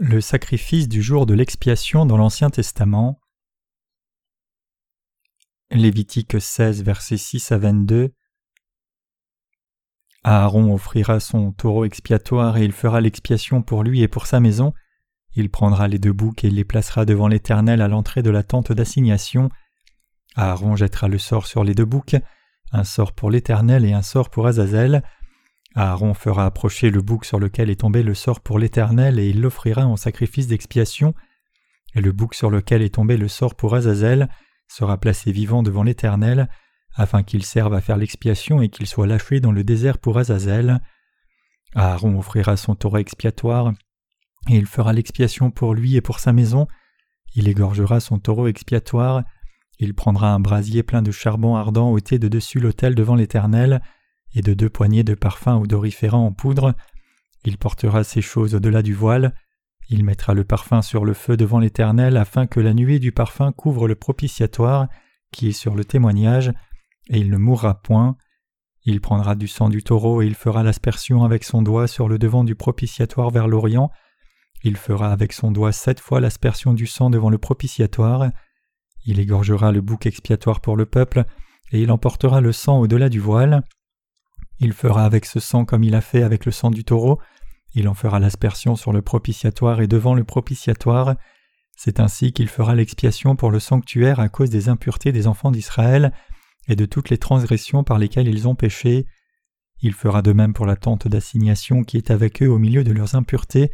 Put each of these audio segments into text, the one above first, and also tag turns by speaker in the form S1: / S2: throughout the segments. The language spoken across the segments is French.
S1: Le sacrifice du jour de l'expiation dans l'Ancien Testament. Lévitique 16, versets 6 à 22. Aaron offrira son taureau expiatoire et il fera l'expiation pour lui et pour sa maison. Il prendra les deux boucs et les placera devant l'Éternel à l'entrée de la tente d'assignation. Aaron jettera le sort sur les deux boucs, un sort pour l'Éternel et un sort pour Azazel. Aaron fera approcher le bouc sur lequel est tombé le sort pour l'Éternel et il l'offrira en sacrifice d'expiation. Et le bouc sur lequel est tombé le sort pour Azazel sera placé vivant devant l'Éternel, afin qu'il serve à faire l'expiation et qu'il soit lâché dans le désert pour Azazel. Aaron offrira son taureau expiatoire, et il fera l'expiation pour lui et pour sa maison. Il égorgera son taureau expiatoire. Il prendra un brasier plein de charbon ardent ôté de dessus l'autel devant l'Éternel, et de deux poignées de parfum odoriférant en poudre. Il portera ces choses au-delà du voile. Il mettra le parfum sur le feu devant l'Éternel afin que la nuée du parfum couvre le propitiatoire qui est sur le témoignage, et il ne mourra point. Il prendra du sang du taureau et il fera l'aspersion avec son doigt sur le devant du propitiatoire vers l'Orient. Il fera avec son doigt sept fois l'aspersion du sang devant le propitiatoire. Il égorgera le bouc expiatoire pour le peuple, et il emportera le sang au-delà du voile. Il fera avec ce sang comme il a fait avec le sang du taureau, il en fera l'aspersion sur le propitiatoire et devant le propitiatoire. C'est ainsi qu'il fera l'expiation pour le sanctuaire à cause des impuretés des enfants d'Israël et de toutes les transgressions par lesquelles ils ont péché. Il fera de même pour la tente d'assignation qui est avec eux au milieu de leurs impuretés.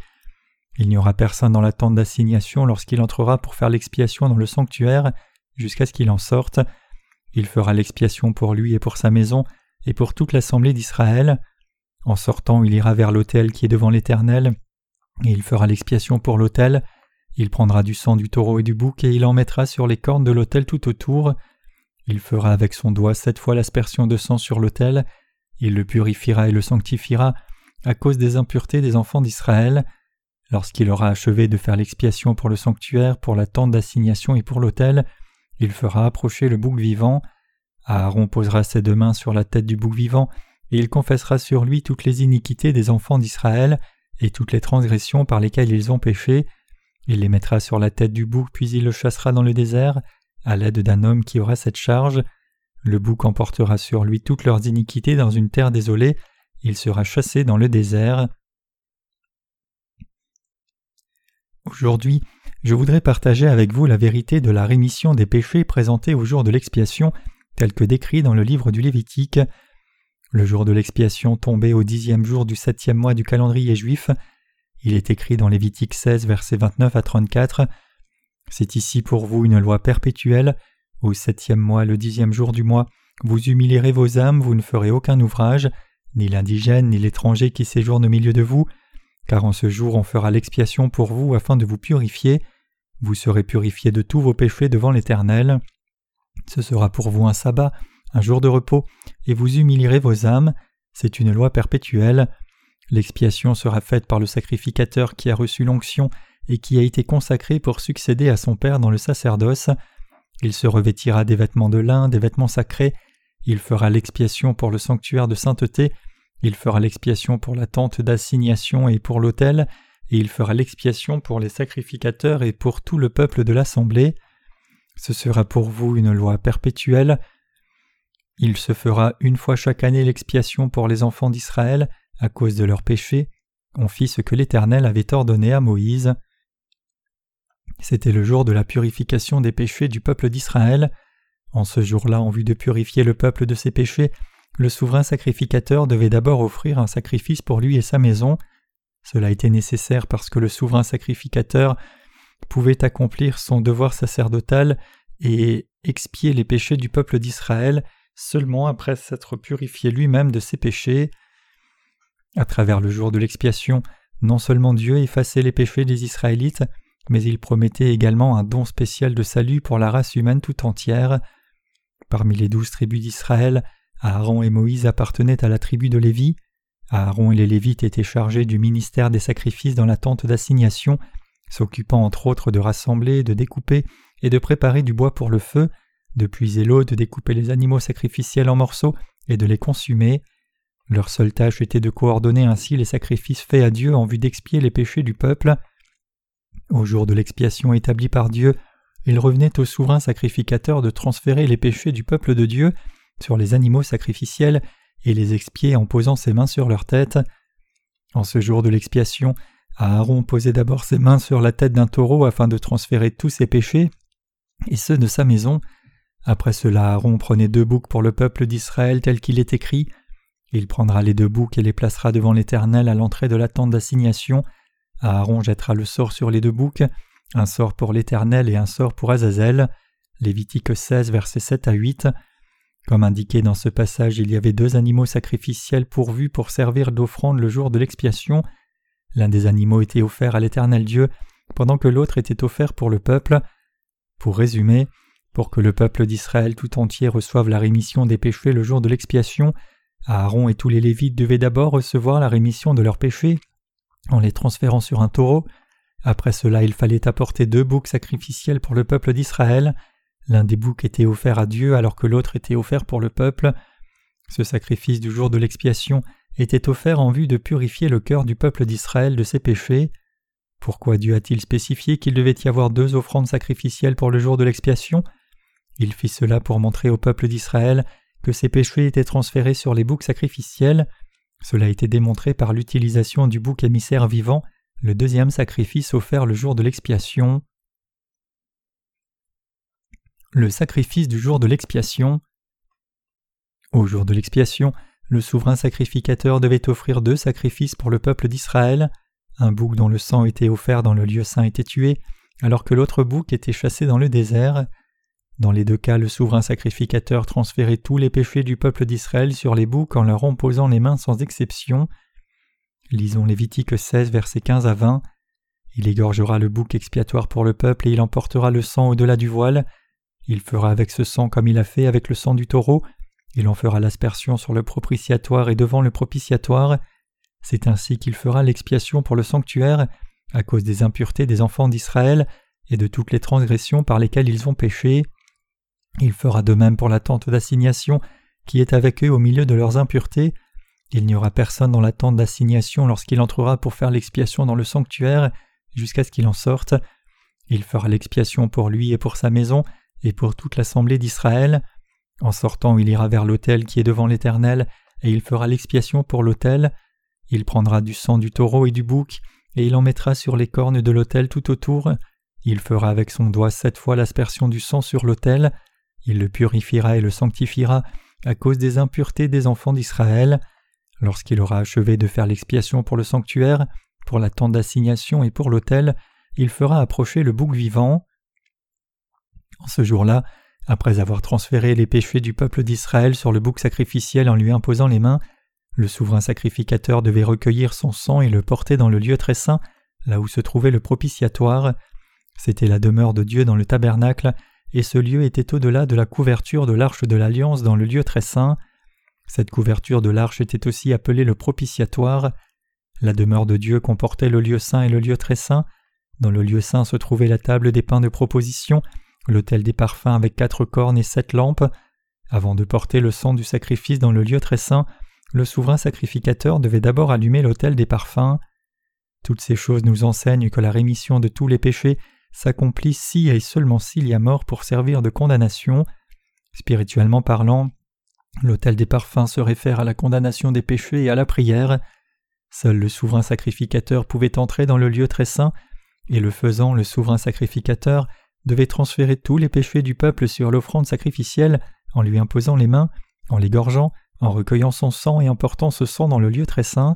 S1: Il n'y aura personne dans la tente d'assignation lorsqu'il entrera pour faire l'expiation dans le sanctuaire jusqu'à ce qu'il en sorte. Il fera l'expiation pour lui et pour sa maison, et pour toute l'assemblée d'Israël. En sortant, il ira vers l'autel qui est devant l'Éternel, et il fera l'expiation pour l'autel. Il prendra du sang du taureau et du bouc, et il en mettra sur les cornes de l'autel tout autour. Il fera avec son doigt sept fois l'aspersion de sang sur l'autel. Il le purifiera et le sanctifiera à cause des impuretés des enfants d'Israël. Lorsqu'il aura achevé de faire l'expiation pour le sanctuaire, pour la tente d'assignation et pour l'autel, il fera approcher le bouc vivant. Aaron posera ses deux mains sur la tête du bouc vivant, et il confessera sur lui toutes les iniquités des enfants d'Israël et toutes les transgressions par lesquelles ils ont péché. Il les mettra sur la tête du bouc, puis il le chassera dans le désert, à l'aide d'un homme qui aura cette charge. Le bouc emportera sur lui toutes leurs iniquités dans une terre désolée, il sera chassé dans le désert. Aujourd'hui, je voudrais partager avec vous la vérité de la rémission des péchés présentée au jour de l'expiation tel que décrit dans le livre du Lévitique. Le jour de l'expiation tombait au dixième jour du septième mois du calendrier juif. Il est écrit dans Lévitique 16, versets 29 à 34. C'est ici pour vous une loi perpétuelle. Au septième mois, le dixième jour du mois, vous humilierez vos âmes, vous ne ferez aucun ouvrage, ni l'indigène, ni l'étranger qui séjourne au milieu de vous, car en ce jour on fera l'expiation pour vous afin de vous purifier. Vous serez purifiés de tous vos péchés devant l'Éternel. Ce sera pour vous un sabbat, un jour de repos, et vous humilierez vos âmes. C'est une loi perpétuelle. L'expiation sera faite par le sacrificateur qui a reçu l'onction et qui a été consacré pour succéder à son Père dans le sacerdoce. Il se revêtira des vêtements de lin, des vêtements sacrés. Il fera l'expiation pour le sanctuaire de sainteté. Il fera l'expiation pour la tente d'assignation et pour l'autel. Et il fera l'expiation pour les sacrificateurs et pour tout le peuple de l'assemblée. Ce sera pour vous une loi perpétuelle. Il se fera une fois chaque année l'expiation pour les enfants d'Israël à cause de leurs péchés. On fit ce que l'Éternel avait ordonné à Moïse. C'était le jour de la purification des péchés du peuple d'Israël. En ce jour-là, en vue de purifier le peuple de ses péchés, le souverain sacrificateur devait d'abord offrir un sacrifice pour lui et sa maison. Cela était nécessaire parce que le souverain sacrificateur pouvait accomplir son devoir sacerdotal et expier les péchés du peuple d'Israël seulement après s'être purifié lui-même de ses péchés. À travers le jour de l'expiation, non seulement Dieu effaçait les péchés des Israélites, mais il promettait également un don spécial de salut pour la race humaine tout entière. Parmi les douze tribus d'Israël, Aaron et Moïse appartenaient à la tribu de Lévi. Aaron et les Lévites étaient chargés du ministère des sacrifices dans la tente d'assignation s'occupant entre autres de rassembler, de découper et de préparer du bois pour le feu, de puiser l'eau, de découper les animaux sacrificiels en morceaux et de les consumer. Leur seule tâche était de coordonner ainsi les sacrifices faits à Dieu en vue d'expier les péchés du peuple. Au jour de l'expiation établie par Dieu, il revenait au souverain sacrificateur de transférer les péchés du peuple de Dieu sur les animaux sacrificiels et les expier en posant ses mains sur leur tête. En ce jour de l'expiation, Aaron posait d'abord ses mains sur la tête d'un taureau afin de transférer tous ses péchés et ceux de sa maison. Après cela, Aaron prenait deux boucs pour le peuple d'Israël tel qu'il est écrit. Il prendra les deux boucs et les placera devant l'Éternel à l'entrée de la tente d'assignation. Aaron jettera le sort sur les deux boucs, un sort pour l'Éternel et un sort pour Azazel. Lévitique 16, versets 7 à 8. Comme indiqué dans ce passage, il y avait deux animaux sacrificiels pourvus pour servir d'offrande le jour de l'expiation. L'un des animaux était offert à l'Éternel Dieu, pendant que l'autre était offert pour le peuple. Pour résumer, pour que le peuple d'Israël tout entier reçoive la rémission des péchés le jour de l'expiation, Aaron et tous les Lévites devaient d'abord recevoir la rémission de leurs péchés en les transférant sur un taureau. Après cela, il fallait apporter deux boucs sacrificiels pour le peuple d'Israël. L'un des boucs était offert à Dieu alors que l'autre était offert pour le peuple. Ce sacrifice du jour de l'expiation était offert en vue de purifier le cœur du peuple d'Israël de ses péchés. Pourquoi Dieu a-t-il spécifié qu'il devait y avoir deux offrandes sacrificielles pour le jour de l'expiation? Il fit cela pour montrer au peuple d'Israël que ses péchés étaient transférés sur les boucs sacrificiels. Cela a été démontré par l'utilisation du bouc émissaire vivant, le deuxième sacrifice offert le jour de l'expiation. Le sacrifice du jour de l'expiation. Au jour de l'expiation, le souverain sacrificateur devait offrir deux sacrifices pour le peuple d'Israël. Un bouc dont le sang était offert dans le lieu saint était tué, alors que l'autre bouc était chassé dans le désert. Dans les deux cas, le souverain sacrificateur transférait tous les péchés du peuple d'Israël sur les boucs en leur imposant les mains sans exception. Lisons Lévitique 16, versets 15 à 20. Il égorgera le bouc expiatoire pour le peuple et il emportera le sang au-delà du voile. Il fera avec ce sang comme il a fait avec le sang du taureau. Il en fera l'aspersion sur le propitiatoire et devant le propitiatoire. C'est ainsi qu'il fera l'expiation pour le sanctuaire, à cause des impuretés des enfants d'Israël et de toutes les transgressions par lesquelles ils ont péché. Il fera de même pour la tente d'assignation qui est avec eux au milieu de leurs impuretés. Il n'y aura personne dans la tente d'assignation lorsqu'il entrera pour faire l'expiation dans le sanctuaire jusqu'à ce qu'il en sorte. Il fera l'expiation pour lui et pour sa maison et pour toute l'assemblée d'Israël. En sortant, il ira vers l'autel qui est devant l'Éternel, et il fera l'expiation pour l'autel. Il prendra du sang du taureau et du bouc, et il en mettra sur les cornes de l'autel tout autour. Il fera avec son doigt sept fois l'aspersion du sang sur l'autel. Il le purifiera et le sanctifiera à cause des impuretés des enfants d'Israël. Lorsqu'il aura achevé de faire l'expiation pour le sanctuaire, pour la tente d'assignation et pour l'autel, il fera approcher le bouc vivant. En ce jour-là, après avoir transféré les péchés du peuple d'Israël sur le bouc sacrificiel en lui imposant les mains, le souverain sacrificateur devait recueillir son sang et le porter dans le lieu très saint, là où se trouvait le propitiatoire. C'était la demeure de Dieu dans le tabernacle, et ce lieu était au-delà de la couverture de l'arche de l'alliance dans le lieu très saint. Cette couverture de l'arche était aussi appelée le propitiatoire. La demeure de Dieu comportait le lieu saint et le lieu très saint. Dans le lieu saint se trouvait la table des pains de proposition, l'autel des parfums avec quatre cornes et sept lampes. Avant de porter le sang du sacrifice dans le lieu très saint, le souverain sacrificateur devait d'abord allumer l'autel des parfums. Toutes ces choses nous enseignent que la rémission de tous les péchés s'accomplit si et seulement s'il y a mort pour servir de condamnation. Spirituellement parlant, l'autel des parfums se réfère à la condamnation des péchés et à la prière. Seul le souverain sacrificateur pouvait entrer dans le lieu très saint, et le faisant, le souverain sacrificateur devait transférer tous les péchés du peuple sur l'offrande sacrificielle en lui imposant les mains, en l'égorgeant, en recueillant son sang et en portant ce sang dans le lieu très saint.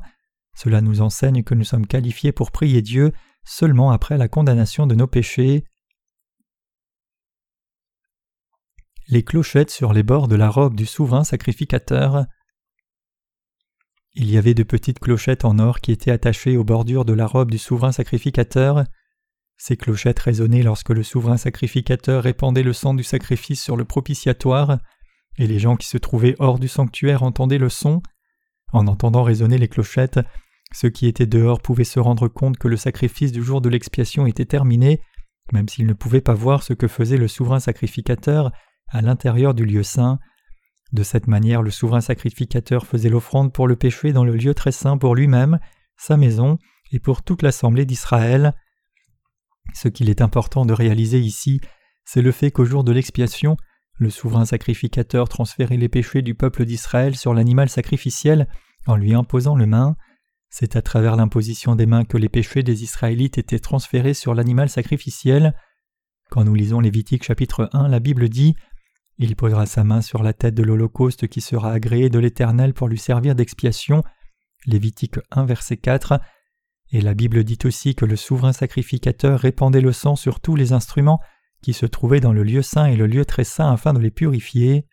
S1: Cela nous enseigne que nous sommes qualifiés pour prier Dieu seulement après la condamnation de nos péchés. Les clochettes sur les bords de la robe du souverain sacrificateur. Il y avait de petites clochettes en or qui étaient attachées aux bordures de la robe du souverain sacrificateur. Ces clochettes résonnaient lorsque le souverain sacrificateur répandait le sang du sacrifice sur le propitiatoire et les gens qui se trouvaient hors du sanctuaire entendaient le son. En entendant résonner les clochettes, ceux qui étaient dehors pouvaient se rendre compte que le sacrifice du jour de l'expiation était terminé, même s'ils ne pouvaient pas voir ce que faisait le souverain sacrificateur à l'intérieur du lieu saint. De cette manière, le souverain sacrificateur faisait l'offrande pour le péché dans le lieu très saint pour lui-même, sa maison et pour toute l'assemblée d'Israël. Ce qu'il est important de réaliser ici, c'est le fait qu'au jour de l'expiation, le souverain sacrificateur transférait les péchés du peuple d'Israël sur l'animal sacrificiel en lui imposant le main. C'est à travers l'imposition des mains que les péchés des Israélites étaient transférés sur l'animal sacrificiel. Quand nous lisons Lévitique chapitre 1, la Bible dit Il posera sa main sur la tête de l'Holocauste qui sera agréé de l'Éternel pour lui servir d'expiation. Lévitique 1, verset 4. Et la Bible dit aussi que le souverain sacrificateur répandait le sang sur tous les instruments qui se trouvaient dans le lieu saint et le lieu très saint afin de les purifier.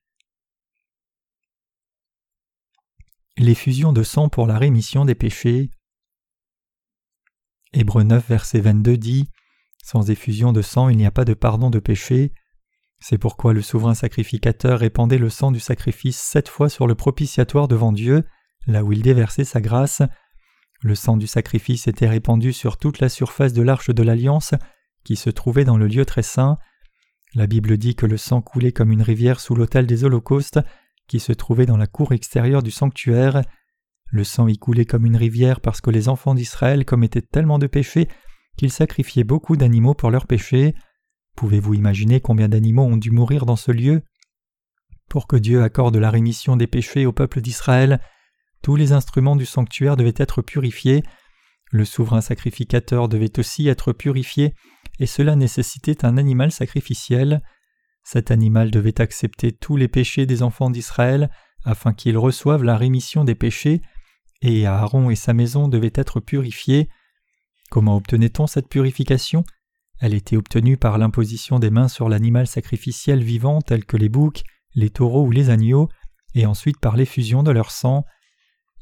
S1: L'effusion de sang pour la rémission des péchés. Hébreu 9, verset 22 dit Sans effusion de sang, il n'y a pas de pardon de péché. C'est pourquoi le souverain sacrificateur répandait le sang du sacrifice sept fois sur le propitiatoire devant Dieu, là où il déversait sa grâce. Le sang du sacrifice était répandu sur toute la surface de l'arche de l'alliance qui se trouvait dans le lieu très saint. La Bible dit que le sang coulait comme une rivière sous l'autel des holocaustes qui se trouvait dans la cour extérieure du sanctuaire. Le sang y coulait comme une rivière parce que les enfants d'Israël commettaient tellement de péchés qu'ils sacrifiaient beaucoup d'animaux pour leurs péchés. Pouvez-vous imaginer combien d'animaux ont dû mourir dans ce lieu? Pour que Dieu accorde la rémission des péchés au peuple d'Israël, tous les instruments du sanctuaire devaient être purifiés, le souverain sacrificateur devait aussi être purifié, et cela nécessitait un animal sacrificiel. Cet animal devait accepter tous les péchés des enfants d'Israël afin qu'ils reçoivent la rémission des péchés, et Aaron et sa maison devaient être purifiés. Comment obtenait-on cette purification? Elle était obtenue par l'imposition des mains sur l'animal sacrificiel vivant tel que les boucs, les taureaux ou les agneaux, et ensuite par l'effusion de leur sang.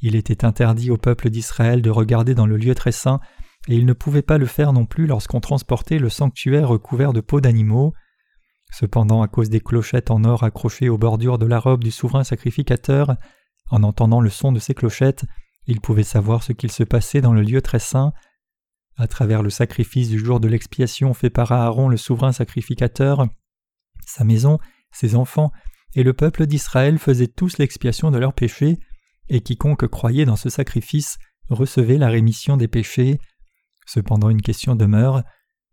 S1: Il était interdit au peuple d'Israël de regarder dans le lieu très saint, et il ne pouvait pas le faire non plus lorsqu'on transportait le sanctuaire recouvert de peaux d'animaux. Cependant, à cause des clochettes en or accrochées aux bordures de la robe du souverain sacrificateur, en entendant le son de ces clochettes, il pouvait savoir ce qu'il se passait dans le lieu très saint. À travers le sacrifice du jour de l'expiation fait par Aaron le souverain sacrificateur, sa maison, ses enfants et le peuple d'Israël faisaient tous l'expiation de leurs péchés, et quiconque croyait dans ce sacrifice recevait la rémission des péchés. Cependant une question demeure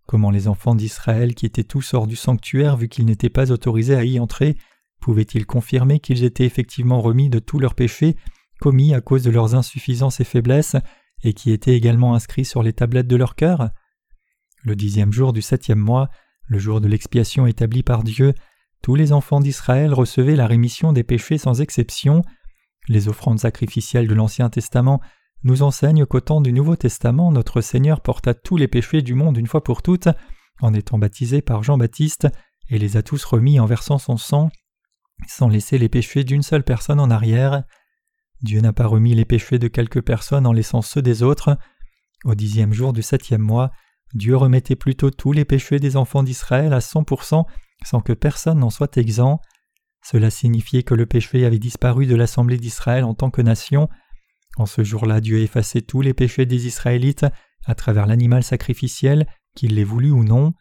S1: comment les enfants d'Israël qui étaient tous hors du sanctuaire vu qu'ils n'étaient pas autorisés à y entrer pouvaient-ils confirmer qu'ils étaient effectivement remis de tous leurs péchés commis à cause de leurs insuffisances et faiblesses et qui étaient également inscrits sur les tablettes de leur cœur? Le dixième jour du septième mois, le jour de l'expiation établi par Dieu, tous les enfants d'Israël recevaient la rémission des péchés sans exception. Les offrandes sacrificielles de l'Ancien Testament nous enseignent qu'au temps du Nouveau Testament, notre Seigneur porta tous les péchés du monde une fois pour toutes, en étant baptisé par Jean-Baptiste, et les a tous remis en versant son sang, sans laisser les péchés d'une seule personne en arrière. Dieu n'a pas remis les péchés de quelques personnes en laissant ceux des autres. Au dixième jour du septième mois, Dieu remettait plutôt tous les péchés des enfants d'Israël à cent pour cent, sans que personne n'en soit exempt. Cela signifiait que le péché avait disparu de l'assemblée d'Israël en tant que nation. En ce jour-là, Dieu effaçait tous les péchés des Israélites à travers l'animal sacrificiel, qu'il les voulut ou non.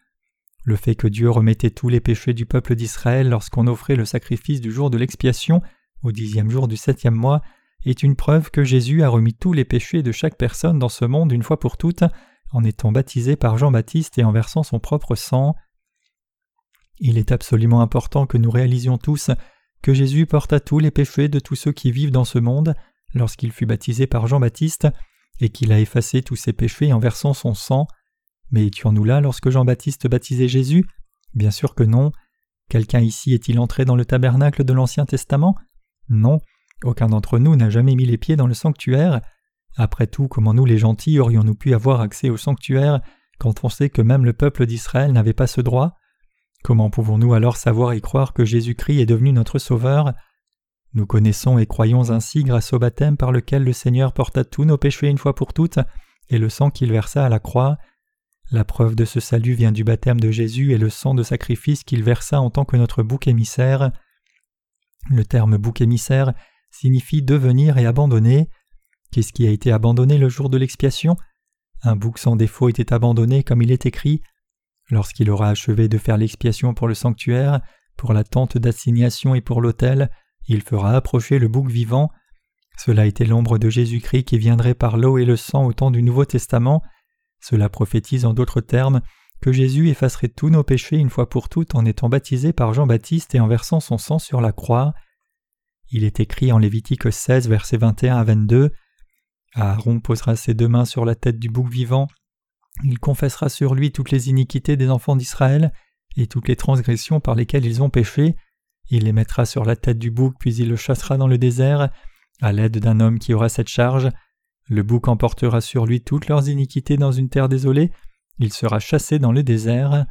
S1: Le fait que Dieu remettait tous les péchés du peuple d'Israël lorsqu'on offrait le sacrifice du jour de l'expiation, au dixième jour du septième mois, est une preuve que Jésus a remis tous les péchés de chaque personne dans ce monde une fois pour toutes, en étant baptisé par Jean-Baptiste et en versant son propre sang. Il est absolument important que nous réalisions tous que Jésus porta tous les péchés de tous ceux qui vivent dans ce monde lorsqu'il fut baptisé par Jean-Baptiste et qu'il a effacé tous ses péchés en versant son sang. Mais étions-nous là lorsque Jean-Baptiste baptisait Jésus? Bien sûr que non. Quelqu'un ici est-il entré dans le tabernacle de l'Ancien Testament? Non, aucun d'entre nous n'a jamais mis les pieds dans le sanctuaire. Après tout, comment nous les gentils aurions-nous pu avoir accès au sanctuaire quand on sait que même le peuple d'Israël n'avait pas ce droit? Comment pouvons-nous alors savoir et croire que Jésus-Christ est devenu notre Sauveur? Nous connaissons et croyons ainsi grâce au baptême par lequel le Seigneur porta tous nos péchés une fois pour toutes et le sang qu'il versa à la croix. La preuve de ce salut vient du baptême de Jésus et le sang de sacrifice qu'il versa en tant que notre bouc émissaire. Le terme bouc émissaire signifie devenir et abandonner. Qu'est-ce qui a été abandonné le jour de l'expiation? Un bouc sans défaut était abandonné comme il est écrit Lorsqu'il aura achevé de faire l'expiation pour le sanctuaire, pour la tente d'assignation et pour l'autel, il fera approcher le bouc vivant. Cela était l'ombre de Jésus-Christ qui viendrait par l'eau et le sang au temps du Nouveau Testament. Cela prophétise en d'autres termes que Jésus effacerait tous nos péchés une fois pour toutes en étant baptisé par Jean-Baptiste et en versant son sang sur la croix. Il est écrit en Lévitique 16, versets 21 à 22 Aaron posera ses deux mains sur la tête du bouc vivant, il confessera sur lui toutes les iniquités des enfants d'Israël et toutes les transgressions par lesquelles ils ont péché, il les mettra sur la tête du bouc, puis il le chassera dans le désert, à l'aide d'un homme qui aura cette charge. Le bouc emportera sur lui toutes leurs iniquités dans une terre désolée, il sera chassé dans le désert.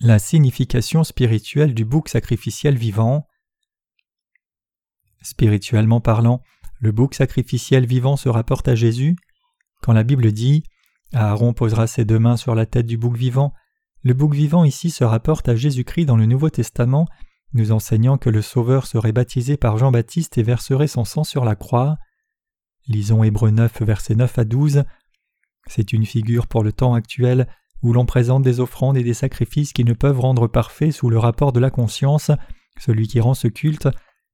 S1: La signification spirituelle du bouc sacrificiel vivant. Spirituellement parlant, le bouc sacrificiel vivant se rapporte à Jésus. Quand la Bible dit Aaron posera ses deux mains sur la tête du bouc vivant, le bouc vivant ici se rapporte à Jésus-Christ dans le Nouveau Testament, nous enseignant que le Sauveur serait baptisé par Jean-Baptiste et verserait son sang sur la croix. Lisons Hébreux 9, versets 9 à 12. C'est une figure pour le temps actuel où l'on présente des offrandes et des sacrifices qui ne peuvent rendre parfaits sous le rapport de la conscience, celui qui rend ce culte,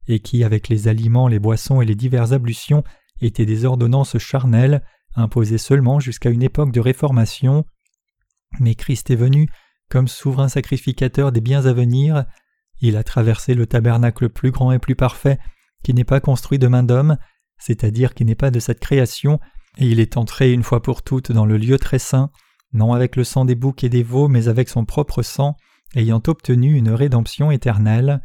S1: et qui, avec les aliments, les boissons et les diverses ablutions, étaient des ordonnances charnelles, imposées seulement jusqu'à une époque de réformation. Mais Christ est venu comme souverain sacrificateur des biens à venir. Il a traversé le tabernacle plus grand et plus parfait, qui n'est pas construit de main d'homme, c'est-à-dire qui n'est pas de cette création, et il est entré une fois pour toutes dans le lieu très saint, non avec le sang des boucs et des veaux, mais avec son propre sang, ayant obtenu une rédemption éternelle.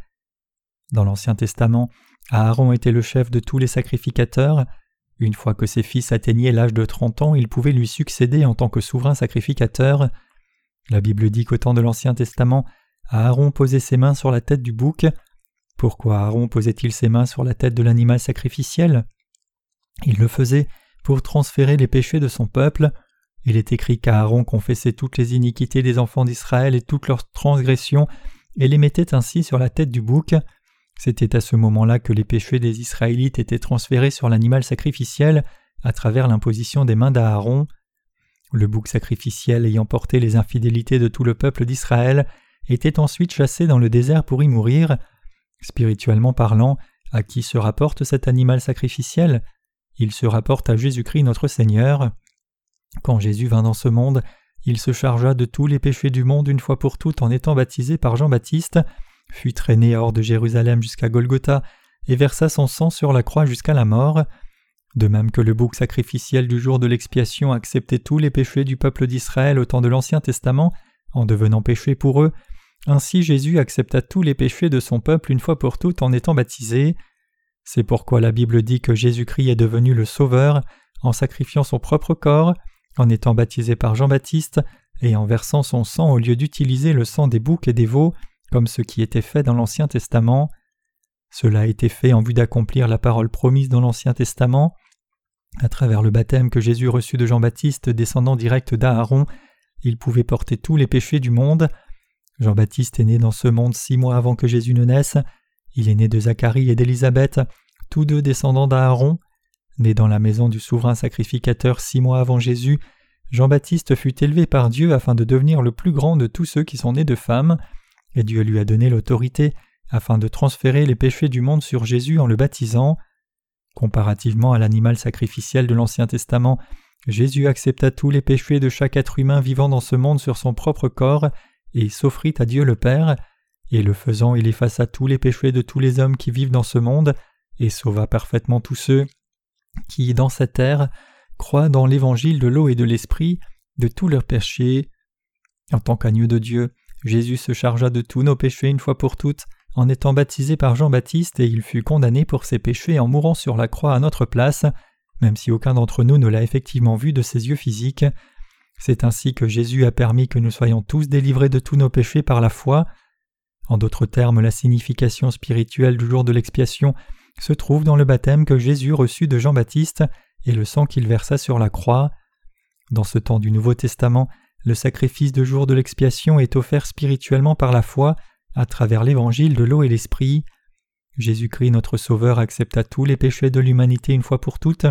S1: Dans l'Ancien Testament, Aaron était le chef de tous les sacrificateurs. Une fois que ses fils atteignaient l'âge de trente ans, ils pouvaient lui succéder en tant que souverain sacrificateur. La Bible dit qu'au temps de l'Ancien Testament, Aaron posait ses mains sur la tête du bouc. Pourquoi Aaron posait-il ses mains sur la tête de l'animal sacrificiel? Il le faisait pour transférer les péchés de son peuple. Il est écrit qu'Aaron confessait toutes les iniquités des enfants d'Israël et toutes leurs transgressions et les mettait ainsi sur la tête du bouc. C'était à ce moment-là que les péchés des Israélites étaient transférés sur l'animal sacrificiel à travers l'imposition des mains d'Aaron. Le bouc sacrificiel ayant porté les infidélités de tout le peuple d'Israël était ensuite chassé dans le désert pour y mourir. Spirituellement parlant, à qui se rapporte cet animal sacrificiel? Il se rapporte à Jésus-Christ notre Seigneur. Quand Jésus vint dans ce monde, il se chargea de tous les péchés du monde une fois pour toutes en étant baptisé par Jean-Baptiste fut traîné hors de Jérusalem jusqu'à Golgotha et versa son sang sur la croix jusqu'à la mort. De même que le bouc sacrificiel du jour de l'expiation acceptait tous les péchés du peuple d'Israël au temps de l'Ancien Testament, en devenant péché pour eux, ainsi Jésus accepta tous les péchés de son peuple une fois pour toutes en étant baptisé. C'est pourquoi la Bible dit que Jésus-Christ est devenu le Sauveur en sacrifiant son propre corps, en étant baptisé par Jean-Baptiste et en versant son sang au lieu d'utiliser le sang des boucs et des veaux comme ce qui était fait dans l'Ancien Testament. Cela a été fait en vue d'accomplir la parole promise dans l'Ancien Testament. À travers le baptême que Jésus reçut de Jean-Baptiste, descendant direct d'Aaron, il pouvait porter tous les péchés du monde. Jean-Baptiste est né dans ce monde six mois avant que Jésus ne naisse. Il est né de Zacharie et d'Élisabeth, tous deux descendants d'Aaron. Né dans la maison du souverain sacrificateur six mois avant Jésus, Jean-Baptiste fut élevé par Dieu afin de devenir le plus grand de tous ceux qui sont nés de femmes et Dieu lui a donné l'autorité afin de transférer les péchés du monde sur Jésus en le baptisant. Comparativement à l'animal sacrificiel de l'Ancien Testament, Jésus accepta tous les péchés de chaque être humain vivant dans ce monde sur son propre corps et s'offrit à Dieu le Père, et le faisant il effaça tous les péchés de tous les hommes qui vivent dans ce monde, et sauva parfaitement tous ceux qui, dans cette terre, croient dans l'évangile de l'eau et de l'esprit, de tous leurs péchés. En tant qu'agneau de Dieu, Jésus se chargea de tous nos péchés une fois pour toutes, en étant baptisé par Jean-Baptiste, et il fut condamné pour ses péchés en mourant sur la croix à notre place, même si aucun d'entre nous ne l'a effectivement vu de ses yeux physiques. C'est ainsi que Jésus a permis que nous soyons tous délivrés de tous nos péchés par la foi. En d'autres termes, la signification spirituelle du jour de l'expiation se trouve dans le baptême que Jésus reçut de Jean-Baptiste et le sang qu'il versa sur la croix. Dans ce temps du Nouveau Testament, le sacrifice de jour de l'expiation est offert spirituellement par la foi à travers l'évangile de l'eau et l'esprit. Jésus-Christ notre Sauveur accepta tous les péchés de l'humanité une fois pour toutes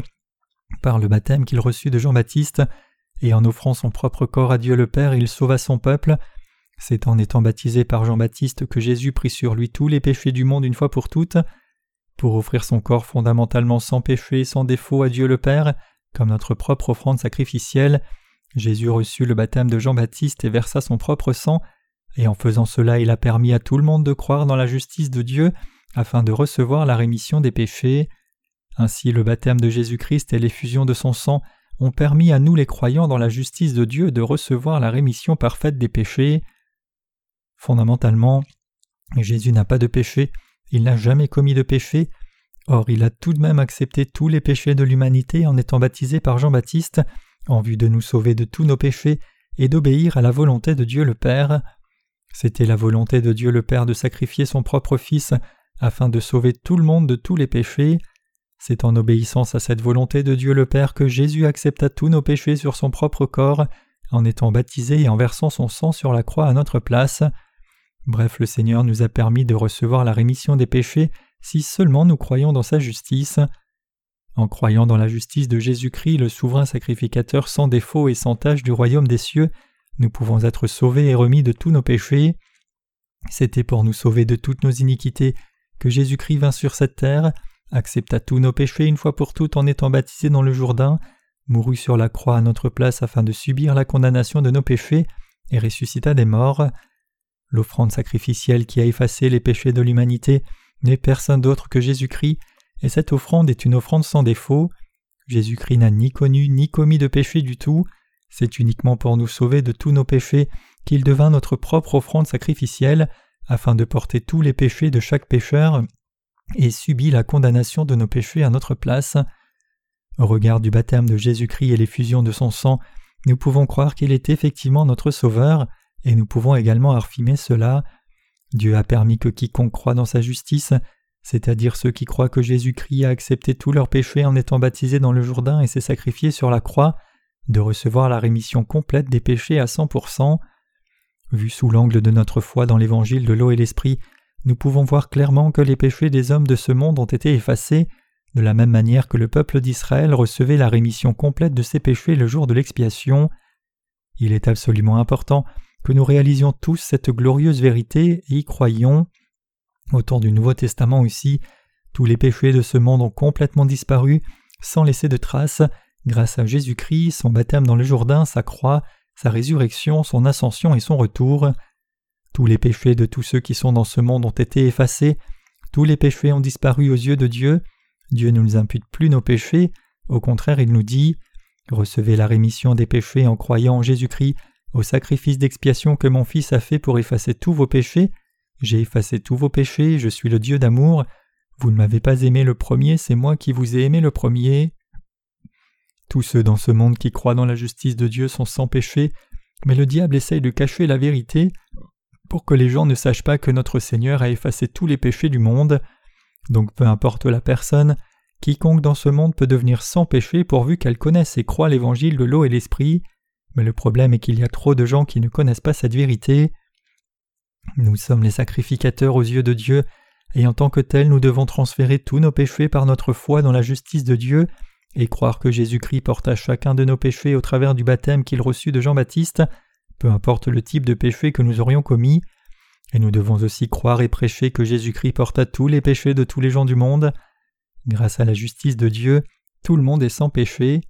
S1: par le baptême qu'il reçut de Jean-Baptiste, et en offrant son propre corps à Dieu le Père, il sauva son peuple. C'est en étant baptisé par Jean-Baptiste que Jésus prit sur lui tous les péchés du monde une fois pour toutes. Pour offrir son corps fondamentalement sans péché et sans défaut à Dieu le Père, comme notre propre offrande sacrificielle, Jésus reçut le baptême de Jean-Baptiste et versa son propre sang, et en faisant cela il a permis à tout le monde de croire dans la justice de Dieu afin de recevoir la rémission des péchés. Ainsi le baptême de Jésus-Christ et l'effusion de son sang ont permis à nous les croyants dans la justice de Dieu de recevoir la rémission parfaite des péchés. Fondamentalement, Jésus n'a pas de péché, il n'a jamais commis de péché, or il a tout de même accepté tous les péchés de l'humanité en étant baptisé par Jean-Baptiste, en vue de nous sauver de tous nos péchés et d'obéir à la volonté de Dieu le Père. C'était la volonté de Dieu le Père de sacrifier son propre Fils afin de sauver tout le monde de tous les péchés. C'est en obéissance à cette volonté de Dieu le Père que Jésus accepta tous nos péchés sur son propre corps, en étant baptisé et en versant son sang sur la croix à notre place. Bref, le Seigneur nous a permis de recevoir la rémission des péchés si seulement nous croyons dans sa justice. En croyant dans la justice de Jésus-Christ, le souverain sacrificateur sans défaut et sans tache du royaume des cieux, nous pouvons être sauvés et remis de tous nos péchés. C'était pour nous sauver de toutes nos iniquités que Jésus-Christ vint sur cette terre, accepta tous nos péchés une fois pour toutes en étant baptisé dans le Jourdain, mourut sur la croix à notre place afin de subir la condamnation de nos péchés, et ressuscita des morts. L'offrande sacrificielle qui a effacé les péchés de l'humanité n'est personne d'autre que Jésus-Christ, et cette offrande est une offrande sans défaut. Jésus-Christ n'a ni connu ni commis de péché du tout, c'est uniquement pour nous sauver de tous nos péchés qu'il devint notre propre offrande sacrificielle, afin de porter tous les péchés de chaque pécheur, et subit la condamnation de nos péchés à notre place. Au regard du baptême de Jésus-Christ et l'effusion de son sang, nous pouvons croire qu'il est effectivement notre Sauveur, et nous pouvons également affirmer cela. Dieu a permis que quiconque croit dans sa justice, c'est-à-dire ceux qui croient que Jésus-Christ a accepté tous leurs péchés en étant baptisé dans le Jourdain et s'est sacrifié sur la croix, de recevoir la rémission complète des péchés à 100%. Vu sous l'angle de notre foi dans l'évangile de l'eau et l'esprit, nous pouvons voir clairement que les péchés des hommes de ce monde ont été effacés, de la même manière que le peuple d'Israël recevait la rémission complète de ses péchés le jour de l'expiation. Il est absolument important que nous réalisions tous cette glorieuse vérité et y croyions. Au temps du Nouveau Testament aussi, tous les péchés de ce monde ont complètement disparu, sans laisser de traces, grâce à Jésus-Christ, son baptême dans le Jourdain, sa croix, sa résurrection, son ascension et son retour. Tous les péchés de tous ceux qui sont dans ce monde ont été effacés, tous les péchés ont disparu aux yeux de Dieu, Dieu ne nous impute plus nos péchés, au contraire il nous dit Recevez la rémission des péchés en croyant en Jésus-Christ, au sacrifice d'expiation que mon Fils a fait pour effacer tous vos péchés. J'ai effacé tous vos péchés, je suis le Dieu d'amour. Vous ne m'avez pas aimé le premier, c'est moi qui vous ai aimé le premier. Tous ceux dans ce monde qui croient dans la justice de Dieu sont sans péché, mais le diable essaye de cacher la vérité pour que les gens ne sachent pas que notre Seigneur a effacé tous les péchés du monde. Donc peu importe la personne, quiconque dans ce monde peut devenir sans péché pourvu qu'elle connaisse et croit l'évangile de l'eau et l'esprit, mais le problème est qu'il y a trop de gens qui ne connaissent pas cette vérité. Nous sommes les sacrificateurs aux yeux de Dieu, et en tant que tels nous devons transférer tous nos péchés par notre foi dans la justice de Dieu, et croire que Jésus-Christ porta chacun de nos péchés au travers du baptême qu'il reçut de Jean-Baptiste, peu importe le type de péché que nous aurions commis, et nous devons aussi croire et prêcher que Jésus-Christ porta tous les péchés de tous les gens du monde. Grâce à la justice de Dieu, tout le monde est sans péché.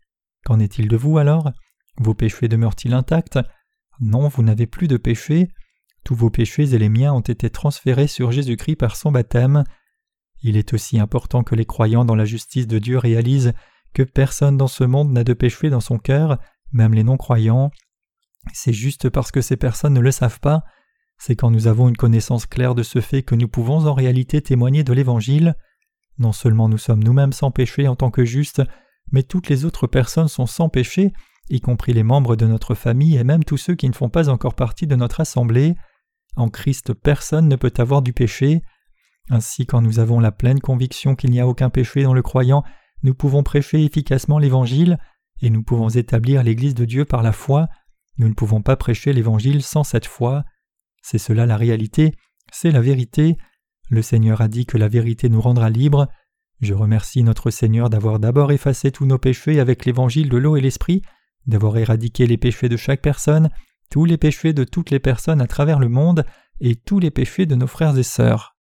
S1: Qu'en est-il de vous alors? Vos péchés demeurent-ils intacts? Non, vous n'avez plus de péché. Tous vos péchés et les miens ont été transférés sur Jésus-Christ par son baptême. Il est aussi important que les croyants dans la justice de Dieu réalisent que personne dans ce monde n'a de péché dans son cœur, même les non-croyants. C'est juste parce que ces personnes ne le savent pas, c'est quand nous avons une connaissance claire de ce fait que nous pouvons en réalité témoigner de l'Évangile. Non seulement nous sommes nous-mêmes sans péché en tant que justes, mais toutes les autres personnes sont sans péché, y compris les membres de notre famille et même tous ceux qui ne font pas encore partie de notre assemblée. En Christ personne ne peut avoir du péché. Ainsi quand nous avons la pleine conviction qu'il n'y a aucun péché dans le croyant, nous pouvons prêcher efficacement l'Évangile, et nous pouvons établir l'Église de Dieu par la foi, nous ne pouvons pas prêcher l'Évangile sans cette foi. C'est cela la réalité, c'est la vérité. Le Seigneur a dit que la vérité nous rendra libres. Je remercie notre Seigneur d'avoir d'abord effacé tous nos péchés avec l'Évangile de l'eau et l'Esprit, d'avoir éradiqué les péchés de chaque personne, tous les péchés de toutes les personnes à travers le monde, et tous les péchés de nos frères et sœurs.